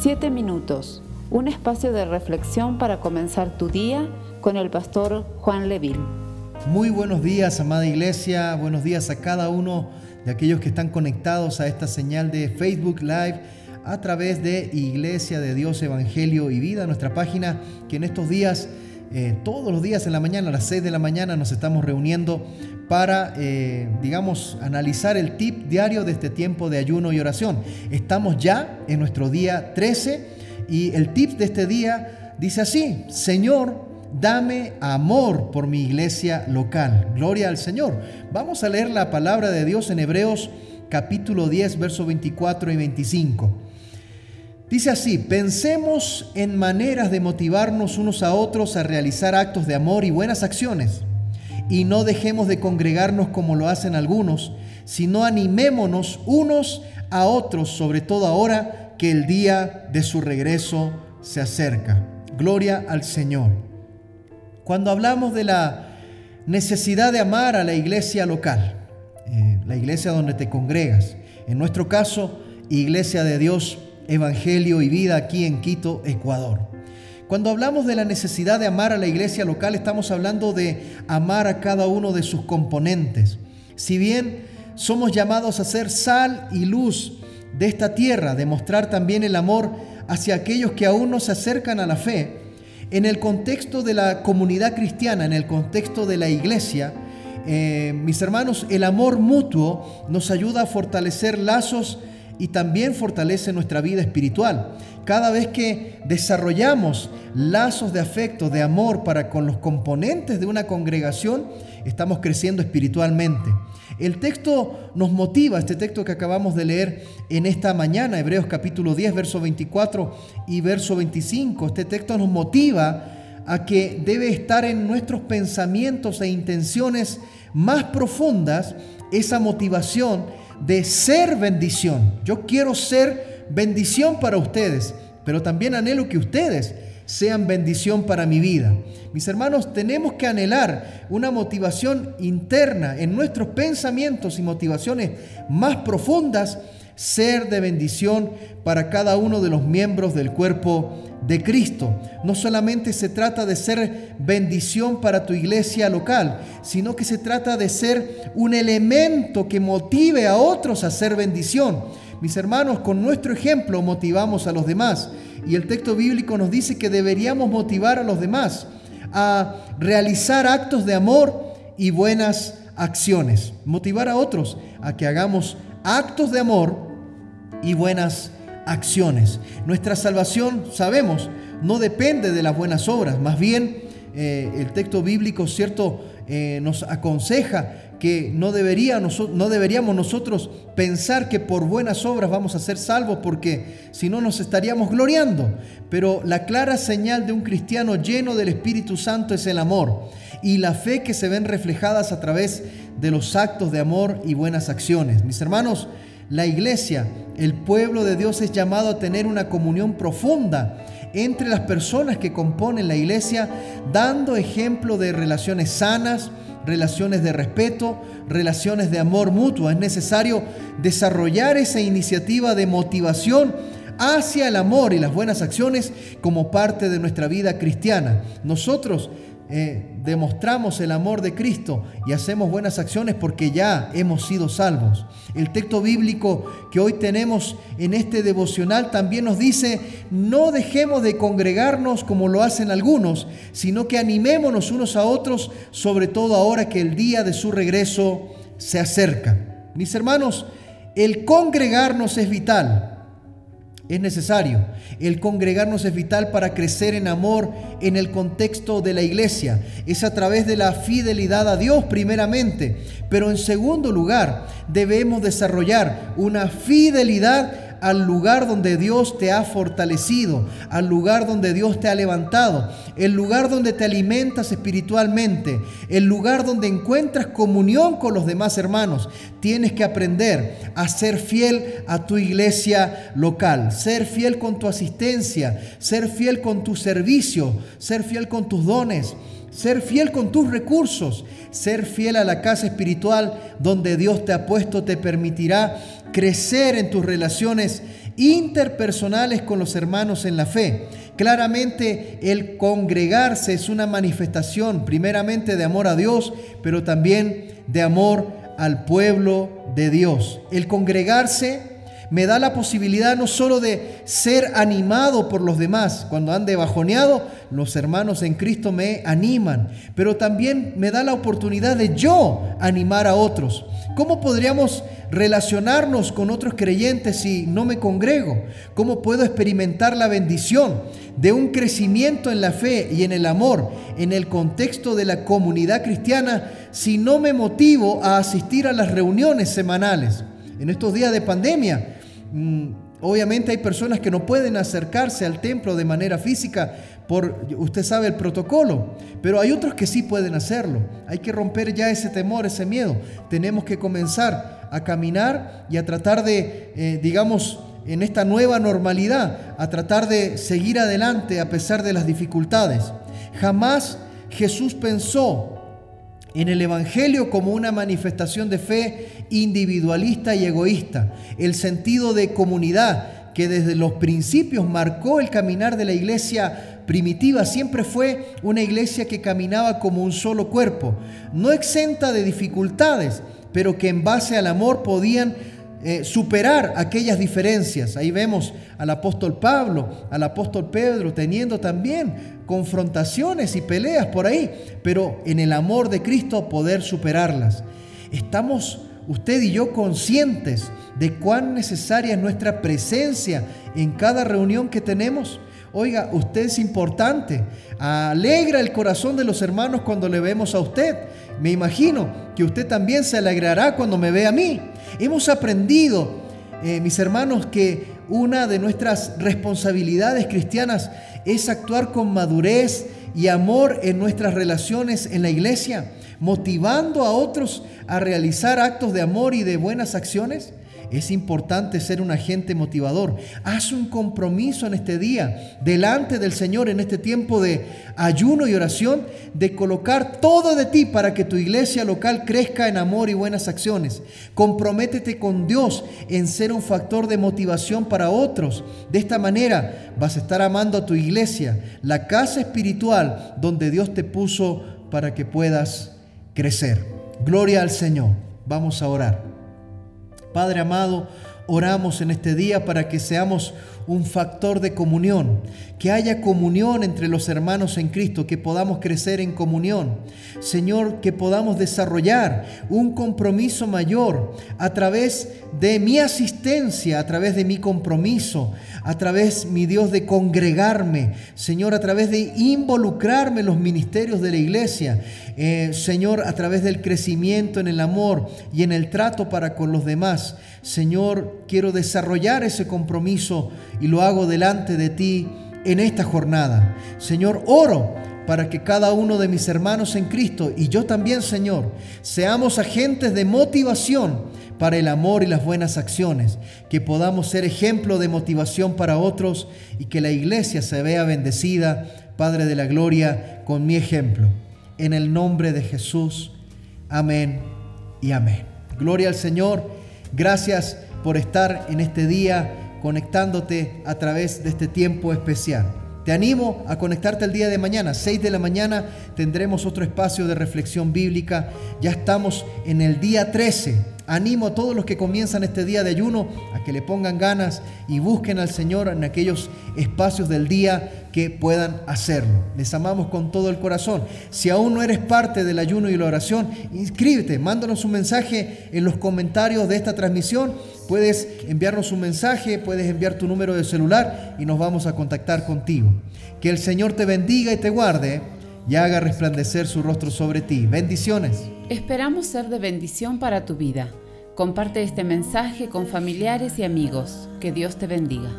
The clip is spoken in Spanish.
Siete minutos, un espacio de reflexión para comenzar tu día con el pastor Juan Leville. Muy buenos días, amada iglesia, buenos días a cada uno de aquellos que están conectados a esta señal de Facebook Live a través de Iglesia de Dios, Evangelio y Vida, nuestra página que en estos días, eh, todos los días en la mañana, a las 6 de la mañana, nos estamos reuniendo para, eh, digamos, analizar el tip diario de este tiempo de ayuno y oración. Estamos ya en nuestro día 13 y el tip de este día dice así, Señor, dame amor por mi iglesia local. Gloria al Señor. Vamos a leer la palabra de Dios en Hebreos capítulo 10, versos 24 y 25. Dice así, pensemos en maneras de motivarnos unos a otros a realizar actos de amor y buenas acciones y no dejemos de congregarnos como lo hacen algunos, sino animémonos unos a otros, sobre todo ahora que el día de su regreso se acerca. Gloria al Señor. Cuando hablamos de la necesidad de amar a la iglesia local, eh, la iglesia donde te congregas, en nuestro caso, Iglesia de Dios, Evangelio y Vida aquí en Quito, Ecuador. Cuando hablamos de la necesidad de amar a la iglesia local, estamos hablando de amar a cada uno de sus componentes. Si bien somos llamados a ser sal y luz de esta tierra, demostrar también el amor hacia aquellos que aún no se acercan a la fe, en el contexto de la comunidad cristiana, en el contexto de la iglesia, eh, mis hermanos, el amor mutuo nos ayuda a fortalecer lazos y también fortalece nuestra vida espiritual. Cada vez que desarrollamos lazos de afecto, de amor para con los componentes de una congregación, estamos creciendo espiritualmente. El texto nos motiva, este texto que acabamos de leer en esta mañana, Hebreos capítulo 10, verso 24 y verso 25, este texto nos motiva a que debe estar en nuestros pensamientos e intenciones más profundas esa motivación de ser bendición. Yo quiero ser bendición para ustedes, pero también anhelo que ustedes sean bendición para mi vida. Mis hermanos, tenemos que anhelar una motivación interna en nuestros pensamientos y motivaciones más profundas, ser de bendición para cada uno de los miembros del cuerpo de Cristo. No solamente se trata de ser bendición para tu iglesia local, sino que se trata de ser un elemento que motive a otros a ser bendición. Mis hermanos, con nuestro ejemplo motivamos a los demás. Y el texto bíblico nos dice que deberíamos motivar a los demás a realizar actos de amor y buenas acciones. Motivar a otros a que hagamos actos de amor y buenas acciones. Nuestra salvación, sabemos, no depende de las buenas obras, más bien eh, el texto bíblico, ¿cierto?, eh, nos aconseja que no, no deberíamos nosotros pensar que por buenas obras vamos a ser salvos porque si no nos estaríamos gloriando. Pero la clara señal de un cristiano lleno del Espíritu Santo es el amor y la fe que se ven reflejadas a través de los actos de amor y buenas acciones. Mis hermanos, la iglesia, el pueblo de Dios es llamado a tener una comunión profunda entre las personas que componen la iglesia, dando ejemplo de relaciones sanas, relaciones de respeto, relaciones de amor mutuo. Es necesario desarrollar esa iniciativa de motivación hacia el amor y las buenas acciones como parte de nuestra vida cristiana. Nosotros eh, demostramos el amor de Cristo y hacemos buenas acciones porque ya hemos sido salvos. El texto bíblico que hoy tenemos en este devocional también nos dice, no dejemos de congregarnos como lo hacen algunos, sino que animémonos unos a otros, sobre todo ahora que el día de su regreso se acerca. Mis hermanos, el congregarnos es vital. Es necesario. El congregarnos es vital para crecer en amor en el contexto de la iglesia. Es a través de la fidelidad a Dios primeramente. Pero en segundo lugar, debemos desarrollar una fidelidad al lugar donde Dios te ha fortalecido, al lugar donde Dios te ha levantado, el lugar donde te alimentas espiritualmente, el lugar donde encuentras comunión con los demás hermanos. Tienes que aprender a ser fiel a tu iglesia local, ser fiel con tu asistencia, ser fiel con tu servicio, ser fiel con tus dones ser fiel con tus recursos, ser fiel a la casa espiritual donde Dios te ha puesto, te permitirá crecer en tus relaciones interpersonales con los hermanos en la fe. Claramente el congregarse es una manifestación primeramente de amor a Dios, pero también de amor al pueblo de Dios. El congregarse me da la posibilidad no solo de ser animado por los demás, cuando ande bajoneado, los hermanos en Cristo me animan, pero también me da la oportunidad de yo animar a otros. ¿Cómo podríamos relacionarnos con otros creyentes si no me congrego? ¿Cómo puedo experimentar la bendición de un crecimiento en la fe y en el amor en el contexto de la comunidad cristiana si no me motivo a asistir a las reuniones semanales? En estos días de pandemia, obviamente hay personas que no pueden acercarse al templo de manera física por, usted sabe, el protocolo, pero hay otros que sí pueden hacerlo. Hay que romper ya ese temor, ese miedo. Tenemos que comenzar a caminar y a tratar de, eh, digamos, en esta nueva normalidad, a tratar de seguir adelante a pesar de las dificultades. Jamás Jesús pensó en el Evangelio como una manifestación de fe individualista y egoísta, el sentido de comunidad que desde los principios marcó el caminar de la iglesia primitiva, siempre fue una iglesia que caminaba como un solo cuerpo, no exenta de dificultades, pero que en base al amor podían eh, superar aquellas diferencias. Ahí vemos al apóstol Pablo, al apóstol Pedro teniendo también confrontaciones y peleas por ahí, pero en el amor de Cristo poder superarlas. Estamos usted y yo conscientes de cuán necesaria es nuestra presencia en cada reunión que tenemos. Oiga, usted es importante. Alegra el corazón de los hermanos cuando le vemos a usted. Me imagino que usted también se alegrará cuando me ve a mí. Hemos aprendido, eh, mis hermanos, que una de nuestras responsabilidades cristianas es actuar con madurez y amor en nuestras relaciones en la iglesia, motivando a otros a realizar actos de amor y de buenas acciones. Es importante ser un agente motivador. Haz un compromiso en este día, delante del Señor, en este tiempo de ayuno y oración, de colocar todo de ti para que tu iglesia local crezca en amor y buenas acciones. Comprométete con Dios en ser un factor de motivación para otros. De esta manera vas a estar amando a tu iglesia, la casa espiritual donde Dios te puso para que puedas crecer. Gloria al Señor. Vamos a orar. Padre amado, oramos en este día para que seamos un factor de comunión, que haya comunión entre los hermanos en Cristo, que podamos crecer en comunión. Señor, que podamos desarrollar un compromiso mayor a través de mi asistencia, a través de mi compromiso, a través, mi Dios, de congregarme, Señor, a través de involucrarme en los ministerios de la iglesia, eh, Señor, a través del crecimiento en el amor y en el trato para con los demás. Señor, quiero desarrollar ese compromiso y lo hago delante de ti en esta jornada. Señor, oro para que cada uno de mis hermanos en Cristo y yo también, Señor, seamos agentes de motivación para el amor y las buenas acciones, que podamos ser ejemplo de motivación para otros y que la iglesia se vea bendecida, Padre de la Gloria, con mi ejemplo. En el nombre de Jesús, amén y amén. Gloria al Señor. Gracias por estar en este día conectándote a través de este tiempo especial. Te animo a conectarte el día de mañana, 6 de la mañana tendremos otro espacio de reflexión bíblica. Ya estamos en el día 13 Animo a todos los que comienzan este día de ayuno a que le pongan ganas y busquen al Señor en aquellos espacios del día que puedan hacerlo. Les amamos con todo el corazón. Si aún no eres parte del ayuno y la oración, inscríbete, mándanos un mensaje en los comentarios de esta transmisión. Puedes enviarnos un mensaje, puedes enviar tu número de celular y nos vamos a contactar contigo. Que el Señor te bendiga y te guarde y haga resplandecer su rostro sobre ti. Bendiciones. Esperamos ser de bendición para tu vida. Comparte este mensaje con familiares y amigos. Que Dios te bendiga.